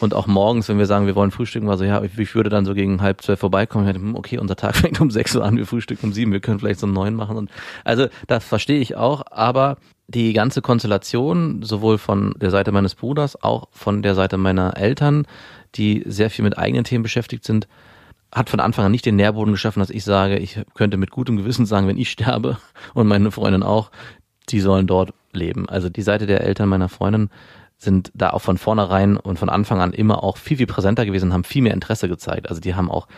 Speaker 4: Und auch morgens, wenn wir sagen, wir wollen frühstücken, war so, ja, ich, ich würde dann so gegen halb zwölf vorbeikommen. Ich dachte, hm, okay, unser Tag (laughs) fängt um sechs Uhr an, wir frühstücken um sieben, wir können vielleicht so neun machen. Und also das verstehe ich auch, aber die ganze Konstellation, sowohl von der Seite meines Bruders, auch von der Seite meiner Eltern, die sehr viel mit eigenen Themen beschäftigt sind, hat von Anfang an nicht den Nährboden geschaffen, dass ich sage, ich könnte mit gutem Gewissen sagen, wenn ich sterbe (laughs) und meine Freundin auch, die sollen dort leben. Also die Seite der Eltern meiner Freundin sind da auch von vornherein und von Anfang an immer auch viel, viel präsenter gewesen, haben viel mehr Interesse gezeigt. Also die haben auch,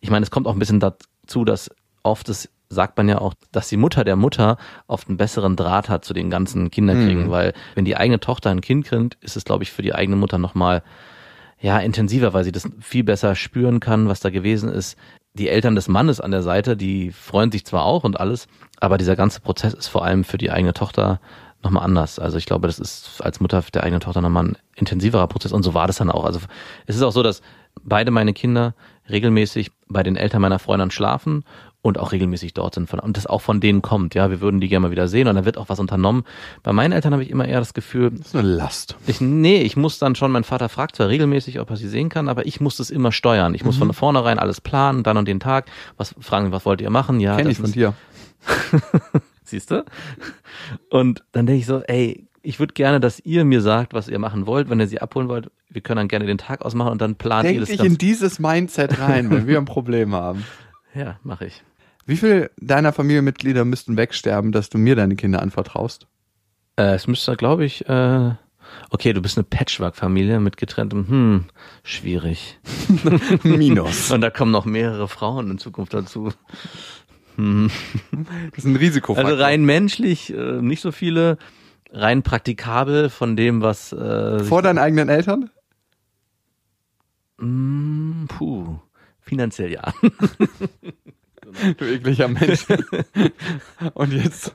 Speaker 4: ich meine, es kommt auch ein bisschen dazu, dass oft es sagt man ja auch, dass die Mutter der Mutter oft einen besseren Draht hat zu den ganzen Kinderkriegen, weil wenn die eigene Tochter ein Kind kriegt, ist es, glaube ich, für die eigene Mutter nochmal ja, intensiver, weil sie das viel besser spüren kann, was da gewesen ist. Die Eltern des Mannes an der Seite, die freuen sich zwar auch und alles, aber dieser ganze Prozess ist vor allem für die eigene Tochter nochmal anders. Also ich glaube, das ist als Mutter der eigenen Tochter nochmal ein intensiverer Prozess und so war das dann auch. Also es ist auch so, dass beide meine Kinder regelmäßig bei den Eltern meiner Freundin schlafen und auch regelmäßig dort sind von, und das auch von denen kommt. Ja, wir würden die gerne mal wieder sehen und dann wird auch was unternommen. Bei meinen Eltern habe ich immer eher das Gefühl,
Speaker 5: Das ist eine Last.
Speaker 4: ich, nee, ich muss dann schon, mein Vater fragt zwar regelmäßig, ob er sie sehen kann, aber ich muss das immer steuern. Ich muss von vornherein alles planen, dann und den Tag, was fragen, was wollt ihr machen? Ja,
Speaker 5: Kenn
Speaker 4: das
Speaker 5: ich von
Speaker 4: ist-
Speaker 5: dir. (laughs)
Speaker 4: Siehst du? Und dann denke ich so, ey, ich würde gerne, dass ihr mir sagt, was ihr machen wollt. Wenn ihr sie abholen wollt, wir können dann gerne den Tag ausmachen und dann plant ihr
Speaker 5: Denk
Speaker 4: das
Speaker 5: dich in dieses Mindset rein, wenn wir ein Problem haben. (laughs)
Speaker 4: Ja, mache ich.
Speaker 5: Wie viel deiner Familienmitglieder müssten wegsterben, dass du mir deine Kinder anvertraust?
Speaker 4: Äh, es müsste, glaube ich, äh, okay, du bist eine Patchwork-Familie mit getrenntem, hm, schwierig. (laughs)
Speaker 5: Minus. (laughs)
Speaker 4: Und da kommen noch mehrere Frauen in Zukunft dazu.
Speaker 5: Das ist ein Risikofaktor.
Speaker 4: Also rein menschlich äh, nicht so viele, rein praktikabel von dem, was äh,
Speaker 5: Vor deinen eigenen Eltern?
Speaker 4: Mm, puh, finanziell ja. (laughs)
Speaker 5: Du ekliger Mensch. (laughs) Und jetzt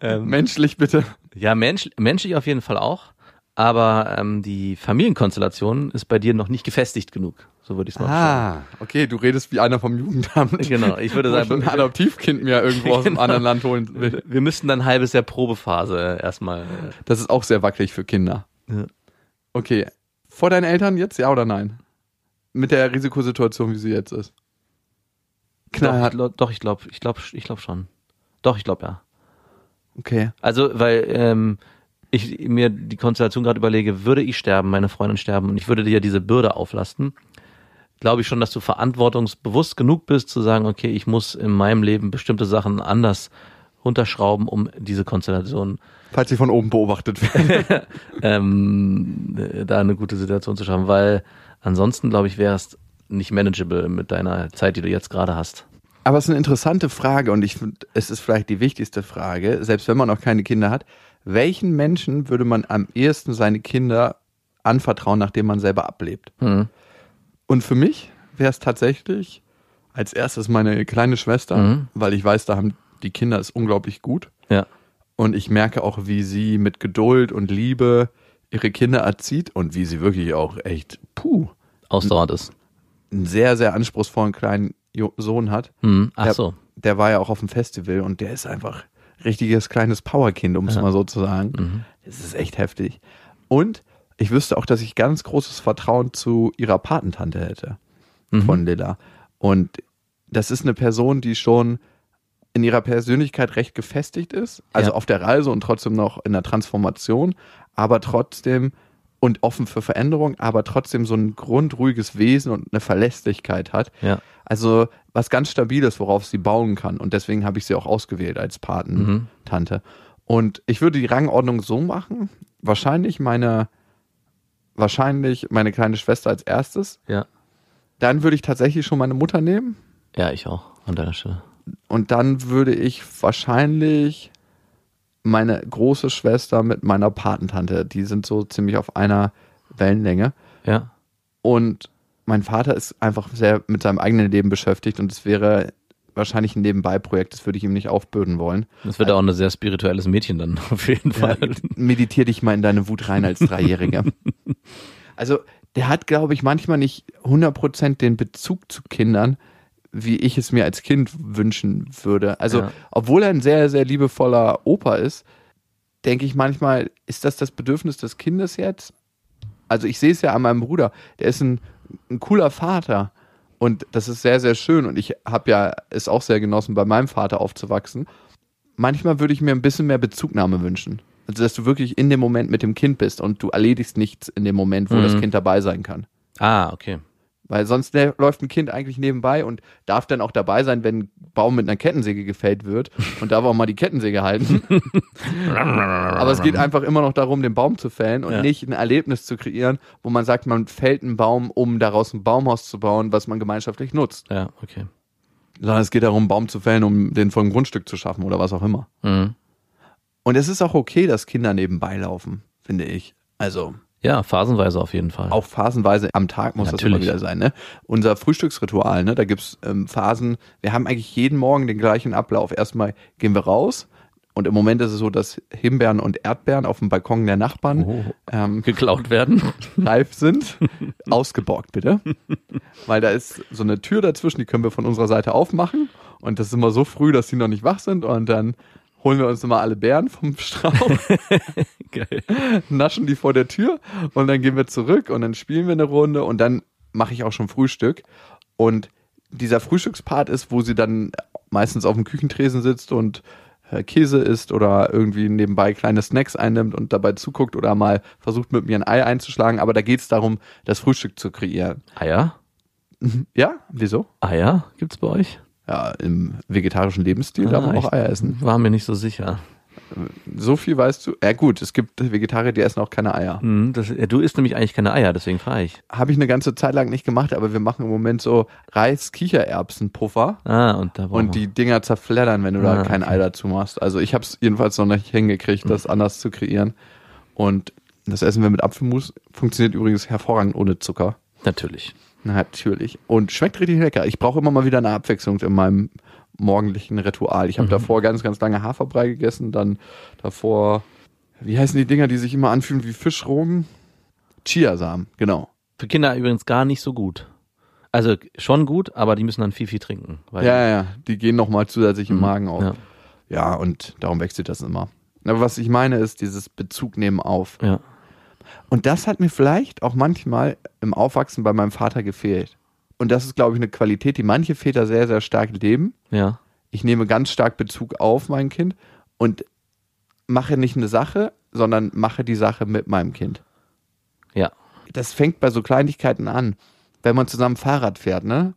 Speaker 4: Ähm.
Speaker 5: menschlich bitte.
Speaker 4: Ja, mensch, menschlich auf jeden Fall auch. Aber ähm, die Familienkonstellation ist bei dir noch nicht gefestigt genug. So würde ich es mal
Speaker 5: Ah, okay, du redest wie einer vom Jugendamt.
Speaker 4: Genau, ich würde sagen-
Speaker 5: ein Adoptivkind mir irgendwo aus einem (laughs)
Speaker 4: Genau.
Speaker 5: anderen Land holen will.
Speaker 4: Wir müssten dann ein halbes Jahr Probephase erstmal.
Speaker 5: Das ist auch sehr wackelig für Kinder.
Speaker 4: Ja.
Speaker 5: Okay, vor deinen Eltern jetzt, ja oder nein? Mit der Risikosituation, wie sie jetzt ist.
Speaker 4: Doch, ich
Speaker 5: Knallhart.
Speaker 4: glaub- doch, ich glaube, ich glaube, ich glaube schon. Doch, ich glaube ja.
Speaker 5: Okay.
Speaker 4: Also, weil ähm, ich mir die Konstellation gerade überlege, würde ich sterben, meine Freundin sterben und ich würde dir diese Bürde auflasten, glaube ich schon, dass du verantwortungsbewusst genug bist zu sagen, okay, ich muss in meinem Leben bestimmte Sachen anders runterschrauben, um diese Konstellation
Speaker 5: Falls sie von oben beobachtet werden. (laughs) (laughs)
Speaker 4: ähm, äh, da eine gute Situation zu schaffen, weil ansonsten, glaube ich, wäre es nicht manageable mit deiner Zeit, die du jetzt gerade hast.
Speaker 5: Aber es ist eine interessante Frage und ich finde, es ist vielleicht die wichtigste Frage, selbst wenn man noch keine Kinder hat. Welchen Menschen würde man am ehesten seine Kinder anvertrauen, nachdem man selber ablebt?
Speaker 4: Hm.
Speaker 5: Und für mich wäre es tatsächlich als erstes meine kleine Schwester,
Speaker 4: Mhm.
Speaker 5: weil ich weiß, da haben die Kinder es unglaublich gut.
Speaker 4: Ja.
Speaker 5: Und ich merke auch, wie sie mit Geduld und Liebe ihre Kinder erzieht und wie sie wirklich auch echt, puh,
Speaker 4: Ausdauernd ist.
Speaker 5: einen sehr, sehr anspruchsvollen kleinen Sohn hat.
Speaker 4: Hm. Ach
Speaker 5: Der-
Speaker 4: so.
Speaker 5: Der war ja auch auf dem Festival und der ist einfach richtiges kleines Powerkind, um es mal so zu sagen.
Speaker 4: Mhm.
Speaker 5: Das ist echt heftig. Und ich wüsste auch, dass ich ganz großes Vertrauen zu ihrer Patentante hätte
Speaker 4: Mhm.
Speaker 5: von Lilla. Und das ist eine Person, die schon in ihrer Persönlichkeit recht gefestigt ist, also
Speaker 4: Ja.
Speaker 5: auf der Reise und trotzdem noch in der Transformation, aber trotzdem und offen für Veränderung, aber trotzdem so ein grundruhiges Wesen und eine Verlässlichkeit hat.
Speaker 4: Ja.
Speaker 5: Also was ganz Stabiles, worauf sie bauen kann. Und deswegen habe ich sie auch ausgewählt als Patentante. Und ich würde die Rangordnung so machen, wahrscheinlich meine, wahrscheinlich meine kleine Schwester als erstes,
Speaker 4: Ja.
Speaker 5: dann würde ich tatsächlich schon meine Mutter nehmen.
Speaker 4: Ja, ich auch an deiner Stelle.
Speaker 5: Und dann würde ich wahrscheinlich meine große Schwester mit meiner Patentante, die sind so ziemlich auf einer Wellenlänge.
Speaker 4: Ja.
Speaker 5: Und mein Vater ist einfach sehr mit seinem eigenen Leben beschäftigt und es wäre wahrscheinlich ein Nebenbei-Projekt, das würde ich ihm nicht aufbürden wollen.
Speaker 4: Das wird auch ein sehr spirituelles Mädchen dann, (laughs) auf jeden Fall.
Speaker 5: Ja, meditier dich mal in deine Wut rein als Dreijähriger. (laughs) also, der hat, glaube ich, manchmal nicht 100% den Bezug zu Kindern, wie ich es mir als Kind wünschen würde. Also,
Speaker 4: Ja.
Speaker 5: obwohl er ein sehr, sehr liebevoller Opa ist, denke ich manchmal, ist das das Bedürfnis des Kindes jetzt? Also, ich sehe es ja an meinem Bruder, der ist ein, ein cooler Vater. Und das ist sehr, sehr schön. Und ich habe ja es auch sehr genossen, bei meinem Vater aufzuwachsen. Manchmal würde ich mir ein bisschen mehr Bezugnahme wünschen. Also, dass du wirklich in dem Moment mit dem Kind bist und du erledigst nichts in dem Moment, wo
Speaker 4: Mhm.
Speaker 5: das Kind dabei sein kann.
Speaker 4: Ah, okay.
Speaker 5: Weil sonst lä- läuft ein Kind eigentlich nebenbei und darf dann auch dabei sein, wenn ein Baum mit einer Kettensäge gefällt wird und darf auch mal die Kettensäge halten. (laughs) Aber es geht einfach immer noch darum, den Baum zu fällen und
Speaker 4: Ja.
Speaker 5: nicht ein Erlebnis zu kreieren, wo man sagt, man fällt einen Baum, um daraus ein Baumhaus zu bauen, was man gemeinschaftlich nutzt.
Speaker 4: Ja, okay.
Speaker 5: Sondern es geht darum, einen Baum zu fällen, um den vom Grundstück zu schaffen oder was auch immer.
Speaker 4: Mhm.
Speaker 5: Und es ist auch okay, dass Kinder nebenbei laufen, finde ich. Also
Speaker 4: Ja, phasenweise auf jeden Fall.
Speaker 5: auch phasenweise am Tag muss das
Speaker 4: Natürlich.
Speaker 5: immer wieder sein. Ne? Unser Frühstücksritual, ne? da gibt's ähm, Phasen, wir haben eigentlich jeden Morgen den gleichen Ablauf. Erstmal gehen wir raus und im Moment ist es so, dass Himbeeren und Erdbeeren auf dem Balkon der Nachbarn
Speaker 4: Oh.
Speaker 5: ähm,
Speaker 4: geklaut werden. (laughs)
Speaker 5: reif sind. Ausgeborgt bitte. Weil da ist so eine Tür dazwischen, die können wir von unserer Seite aufmachen und das ist immer so früh, dass die noch nicht wach sind und dann holen wir uns immer alle Beeren vom Strauch (laughs)
Speaker 4: Geil.
Speaker 5: naschen die vor der Tür und dann gehen wir zurück und dann spielen wir eine Runde und dann mache ich auch schon Frühstück. Und dieser Frühstückspart ist, wo sie dann meistens auf dem Küchentresen sitzt und äh, Käse isst oder irgendwie nebenbei kleine Snacks einnimmt und dabei zuguckt oder mal versucht mit mir ein Ei einzuschlagen. Aber da geht es darum, das Frühstück zu kreieren.
Speaker 4: Eier?
Speaker 5: Ja, wieso?
Speaker 4: Eier gibt's bei euch?
Speaker 5: Ja, im vegetarischen Lebensstil darf man
Speaker 4: Ah,
Speaker 5: auch Eier essen.
Speaker 4: War mir nicht so sicher.
Speaker 5: So viel weißt du. Ja gut, es gibt Vegetarier, die essen auch keine Eier.
Speaker 4: Mhm, das, ja, du isst nämlich eigentlich keine Eier, deswegen frage ich.
Speaker 5: habe ich eine ganze Zeit lang nicht gemacht, aber wir machen im Moment so Reis-Kichererbsen-Puffer
Speaker 4: Ah, und da
Speaker 5: und die Dinger zerfleddern, wenn du da
Speaker 4: Ah,
Speaker 5: kein
Speaker 4: okay.
Speaker 5: Ei dazu machst. Also ich habe es jedenfalls noch nicht hingekriegt, das anders zu kreieren. Und das essen wir mit Apfelmus. Funktioniert übrigens hervorragend ohne Zucker.
Speaker 4: Natürlich.
Speaker 5: Natürlich. Und schmeckt richtig lecker. Ich brauche immer mal wieder eine Abwechslung in meinem morgendlichen Ritual. Ich habe davor ganz, ganz lange Haferbrei gegessen, dann davor, wie heißen die Dinger, die sich immer anfühlen wie Fischrogen? Chiasamen, genau.
Speaker 4: Für Kinder übrigens gar nicht so gut. Also schon gut, aber die müssen dann viel, viel trinken.
Speaker 5: Ja, ja, die gehen nochmal zusätzlich im
Speaker 4: Mhm,
Speaker 5: Magen auf.
Speaker 4: ja.
Speaker 5: Ja. und darum wechselt das immer. Aber was ich meine, ist dieses Bezug nehmen auf.
Speaker 4: Ja.
Speaker 5: Und das hat mir vielleicht auch manchmal im Aufwachsen bei meinem Vater gefehlt. Und das ist, glaube ich, eine Qualität, die manche Väter sehr, sehr stark leben.
Speaker 4: Ja.
Speaker 5: Ich nehme ganz stark Bezug auf mein Kind und mache nicht eine Sache, sondern mache die Sache mit meinem Kind.
Speaker 4: Ja.
Speaker 5: Das fängt bei so Kleinigkeiten an. Wenn man zusammen Fahrrad fährt, ne?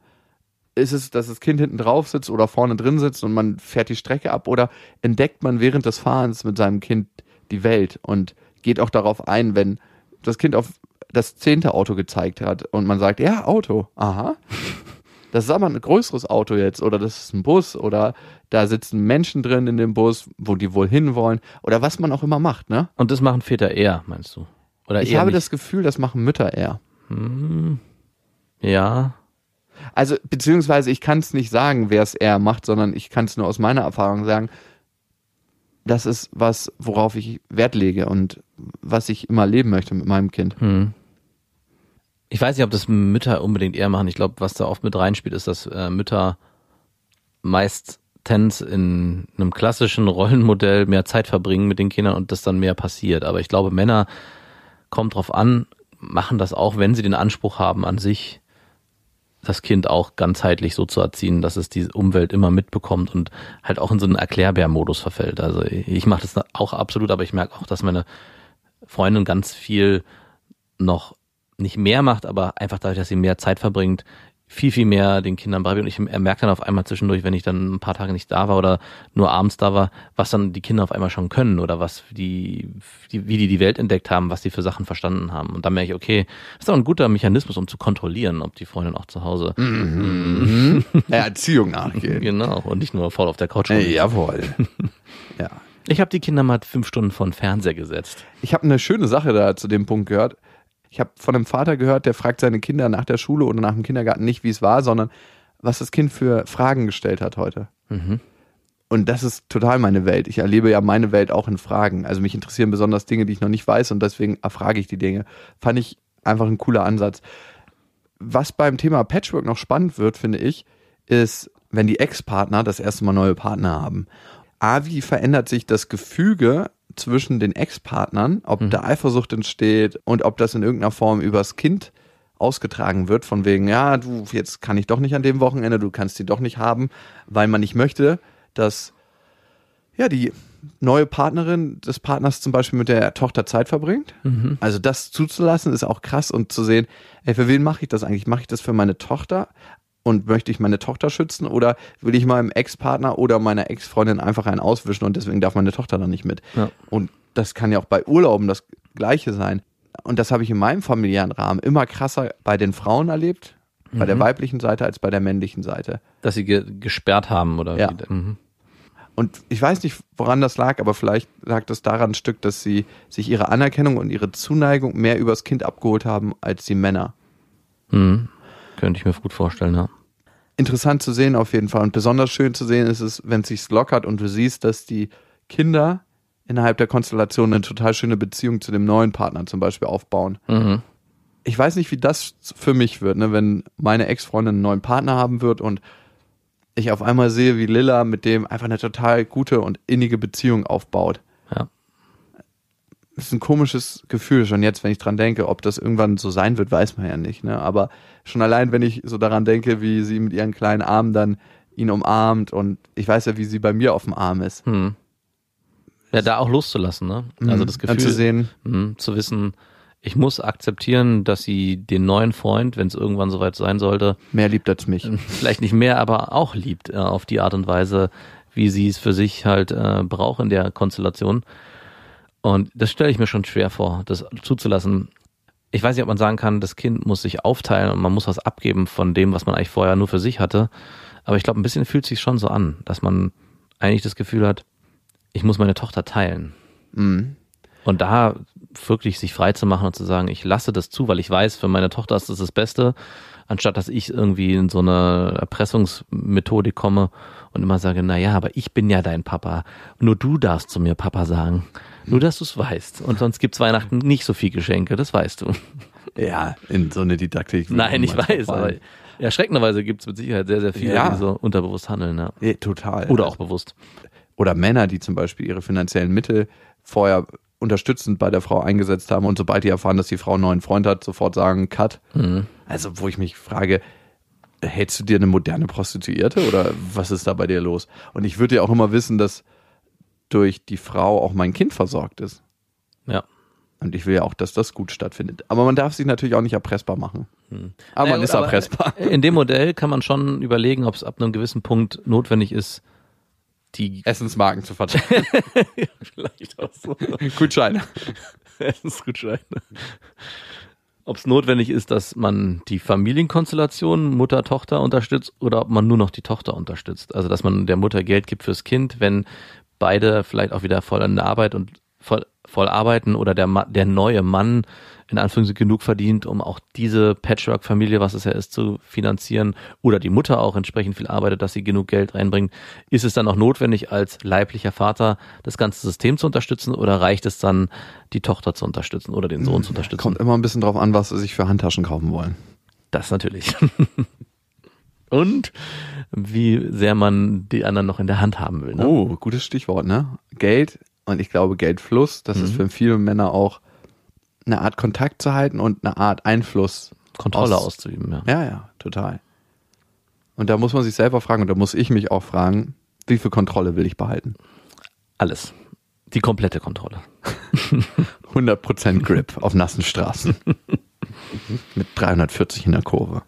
Speaker 5: Ist es, dass das Kind hinten drauf sitzt oder vorne drin sitzt und man fährt die Strecke ab oder entdeckt man während des Fahrens mit seinem Kind die Welt und geht auch darauf ein, wenn das Kind auf das zehnte Auto gezeigt hat und man sagt, ja, Auto, aha. (laughs) Das ist aber ein größeres Auto jetzt oder das ist ein Bus oder da sitzen Menschen drin in dem Bus, wo die wohl hinwollen oder was man auch immer macht, ne?
Speaker 4: Und das machen Väter eher, meinst du? Oder
Speaker 5: Ich habe
Speaker 4: nicht?
Speaker 5: das Gefühl, das machen Mütter eher.
Speaker 4: Ja.
Speaker 5: Also, beziehungsweise ich kann es nicht sagen, wer es eher macht, sondern ich kann es nur aus meiner Erfahrung sagen. Das ist was, worauf ich Wert lege und was ich immer leben möchte mit meinem Kind.
Speaker 4: Hm. Ich weiß nicht, ob das Mütter unbedingt eher machen. Ich glaube, was da oft mit reinspielt, ist, dass äh, Mütter meistens in einem klassischen Rollenmodell mehr Zeit verbringen mit den Kindern und das dann mehr passiert. Aber ich glaube, Männer kommt drauf an, machen das auch, wenn sie den Anspruch haben an sich, das Kind auch ganzheitlich so zu erziehen, dass es die Umwelt immer mitbekommt und halt auch in so einen Erklärbär-Modus verfällt. Also ich mache das auch absolut, aber ich merke auch, dass meine Freundin ganz viel noch nicht mehr macht, aber einfach dadurch, dass sie mehr Zeit verbringt, viel, viel mehr den Kindern beibringen. Und ich merke dann auf einmal zwischendurch, wenn ich dann ein paar Tage nicht da war oder nur abends da war, was dann die Kinder auf einmal schon können oder was die, die wie die die Welt entdeckt haben, was die für Sachen verstanden haben. Und dann merke ich, okay, das ist auch ein guter Mechanismus, um zu kontrollieren, ob die Freundin auch zu Hause
Speaker 5: Mhm. Ja, Erziehung nachgehen. (laughs)
Speaker 4: genau und nicht nur voll auf der Couch.
Speaker 5: Äh, jawohl. (laughs) ja.
Speaker 4: Ich habe die Kinder mal fünf Stunden vor den Fernseher gesetzt.
Speaker 5: Ich habe eine schöne Sache da zu dem Punkt gehört. Ich habe von einem Vater gehört, der fragt seine Kinder nach der Schule oder nach dem Kindergarten nicht, wie es war, sondern was das Kind für Fragen gestellt hat heute. Und das ist total meine Welt. Ich erlebe ja meine Welt auch in Fragen. Also mich interessieren besonders Dinge, die ich noch nicht weiß und deswegen erfrage ich die Dinge. Fand ich einfach ein cooler Ansatz. Was beim Thema Patchwork noch spannend wird, finde ich, ist, wenn die Ex-Partner das erste Mal neue Partner haben. A, wie verändert sich das Gefüge zwischen den Ex-Partnern, ob da Eifersucht entsteht und ob das in irgendeiner Form übers Kind ausgetragen wird, von wegen, ja, du, jetzt kann ich doch nicht an dem Wochenende, du kannst die doch nicht haben, weil man nicht möchte, dass ja, die neue Partnerin des Partners zum Beispiel mit der Tochter Zeit verbringt. Also das zuzulassen ist auch krass und zu sehen, ey, für wen mache ich das eigentlich? Mache ich das für meine Tochter und möchte ich meine Tochter schützen oder will ich meinem Ex-Partner oder meiner Ex-Freundin einfach einen auswischen und deswegen darf meine Tochter dann nicht mit?
Speaker 4: Ja.
Speaker 5: Und das kann ja auch bei Urlauben das Gleiche sein. Und das habe ich in meinem familiären Rahmen immer krasser bei den Frauen erlebt, bei der weiblichen Seite als bei der männlichen Seite.
Speaker 4: Dass sie ge gesperrt haben oder
Speaker 5: Ja.
Speaker 4: mhm.
Speaker 5: Und ich weiß nicht, woran das lag, aber vielleicht lag das daran ein Stück, dass sie sich ihre Anerkennung und ihre Zuneigung mehr übers Kind abgeholt haben als die Männer.
Speaker 4: Mhm. Könnte ich mir gut vorstellen, ja.
Speaker 5: Interessant zu sehen auf jeden Fall. Und besonders schön zu sehen ist es, wenn es sich lockert und du siehst, dass die Kinder innerhalb der Konstellation eine total schöne Beziehung zu dem neuen Partner zum Beispiel aufbauen.
Speaker 4: Mhm.
Speaker 5: Ich weiß nicht, wie das für mich wird, ne, wenn meine Ex-Freundin einen neuen Partner haben wird und ich auf einmal sehe, wie Lilla mit dem einfach eine total gute und innige Beziehung aufbaut.
Speaker 4: Ja.
Speaker 5: Das ist ein komisches Gefühl schon jetzt, wenn ich dran denke. Ob das irgendwann so sein wird, weiß man ja nicht. Ne? Aber schon allein, wenn ich so daran denke, wie sie mit ihren kleinen Armen dann ihn umarmt und ich weiß ja, wie sie bei mir auf dem Arm ist.
Speaker 4: Hm. Ja, da auch loszulassen, ne? Also das Gefühl
Speaker 5: zu sehen,
Speaker 4: Mhm, zu wissen, ich muss akzeptieren, dass sie den neuen Freund, wenn es irgendwann soweit sein sollte,
Speaker 5: mehr liebt als mich. (laughs)
Speaker 4: vielleicht nicht mehr, aber auch liebt äh, auf die Art und Weise, wie sie es für sich halt äh, braucht in der Konstellation. Und das stelle ich mir schon schwer vor, das zuzulassen. Ich weiß nicht, ob man sagen kann, das Kind muss sich aufteilen und man muss was abgeben von dem, was man eigentlich vorher nur für sich hatte. Aber ich glaube, ein bisschen fühlt sich schon so an, dass man eigentlich das Gefühl hat, ich muss meine Tochter teilen.
Speaker 5: Mhm.
Speaker 4: Und da wirklich sich frei zu machen und zu sagen, ich lasse das zu, weil ich weiß, für meine Tochter ist das das Beste, anstatt dass ich irgendwie in so eine Erpressungsmethodik komme und immer sage, na ja, aber ich bin ja dein Papa. Nur du darfst zu mir Papa sagen. Nur, dass du es weißt. Und sonst gibt's Weihnachten nicht so viel Geschenke, das weißt du.
Speaker 5: Ja, in so eine Didaktik.
Speaker 4: Nein, ich weiß, aber erschreckenderweise gibt's mit Sicherheit sehr, sehr viele,
Speaker 5: Ja.
Speaker 4: die so unterbewusst handeln. Ja.
Speaker 5: Ja, total.
Speaker 4: Oder auch bewusst.
Speaker 5: oder Männer, die zum Beispiel ihre finanziellen Mittel vorher unterstützend bei der Frau eingesetzt haben und sobald die erfahren, dass die Frau einen neuen Freund hat, sofort sagen, Cut.
Speaker 4: Mhm.
Speaker 5: Also, wo ich mich frage, hältst du dir eine moderne Prostituierte oder was ist da bei dir los? Und ich würde ja auch immer wissen, dass durch die Frau auch mein Kind versorgt ist.
Speaker 4: Ja.
Speaker 5: Und ich will ja auch, dass das gut stattfindet. Aber man darf sich natürlich auch nicht erpressbar machen. Aber
Speaker 4: Hm. Naja,
Speaker 5: man
Speaker 4: gut,
Speaker 5: ist
Speaker 4: aber
Speaker 5: erpressbar. (laughs)
Speaker 4: In dem Modell kann man schon überlegen, ob es ab einem gewissen Punkt notwendig ist, die
Speaker 5: Essensmarken zu verteilen. (laughs)
Speaker 4: vielleicht auch so
Speaker 5: Gutscheine.
Speaker 4: Essensgutscheine. Ob es notwendig ist, dass man die Familienkonstellation Mutter, Tochter unterstützt oder ob man nur noch die Tochter unterstützt. Also dass man der Mutter Geld gibt fürs Kind, wenn beide vielleicht auch wieder voll in der Arbeit und voll, voll arbeiten oder der, Ma der neue Mann in Anführungszeichen genug verdient, um auch diese Patchwork-Familie, was es ja ist, zu finanzieren oder die Mutter auch entsprechend viel arbeitet, dass sie genug Geld reinbringt. Ist es dann auch notwendig, als leiblicher Vater das ganze System zu unterstützen oder reicht es dann, die Tochter zu unterstützen oder den Sohn zu unterstützen?
Speaker 5: Kommt immer ein bisschen drauf an, was sie sich für Handtaschen kaufen wollen.
Speaker 4: Das natürlich. (laughs) Und wie sehr man die anderen noch in der Hand haben will. Ne?
Speaker 5: Oh, gutes Stichwort, ne? Geld und ich glaube Geldfluss, das ist für viele Männer auch eine Art Kontakt zu halten und eine Art Einfluss.
Speaker 4: Kontrolle
Speaker 5: aus-
Speaker 4: auszuüben, ja.
Speaker 5: Ja, ja, total. Und da muss man sich selber fragen und da muss ich mich auch fragen, wie viel Kontrolle will ich behalten?
Speaker 4: Alles. Die komplette Kontrolle. (laughs)
Speaker 5: 100% Grip auf nassen Straßen. (laughs) Mit 340 in der Kurve.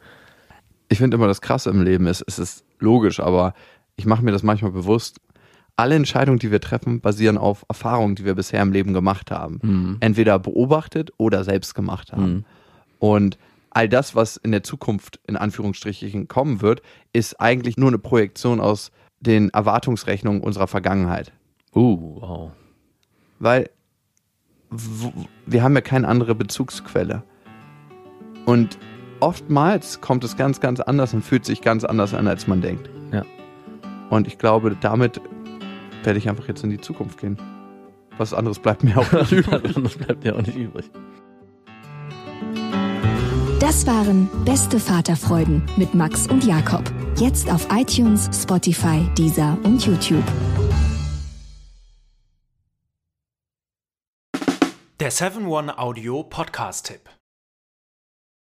Speaker 5: Ich finde immer das Krasse im Leben ist, es ist logisch, aber ich mache mir das manchmal bewusst. Alle Entscheidungen, die wir treffen, basieren auf Erfahrungen, die wir bisher im Leben gemacht haben.
Speaker 4: Mhm.
Speaker 5: Entweder beobachtet oder selbst gemacht haben.
Speaker 4: Mhm.
Speaker 5: Und all das, was in der Zukunft in Anführungsstrichen kommen wird, ist eigentlich nur eine Projektion aus den Erwartungsrechnungen unserer Vergangenheit.
Speaker 4: Uh, wow.
Speaker 5: Weil wir haben ja keine andere Bezugsquelle. Und oftmals kommt es ganz, ganz anders und fühlt sich ganz anders an, als man denkt.
Speaker 4: Ja.
Speaker 5: Und ich glaube, damit werde ich einfach jetzt in die Zukunft gehen. Was anderes bleibt mir auch nicht (laughs) übrig.
Speaker 4: das bleibt ja auch nicht übrig.
Speaker 1: Das waren Beste Vaterfreuden mit Max und Jakob. Jetzt auf iTunes, Spotify, Deezer und YouTube.
Speaker 6: Der 7-One-Audio-Podcast-Tipp.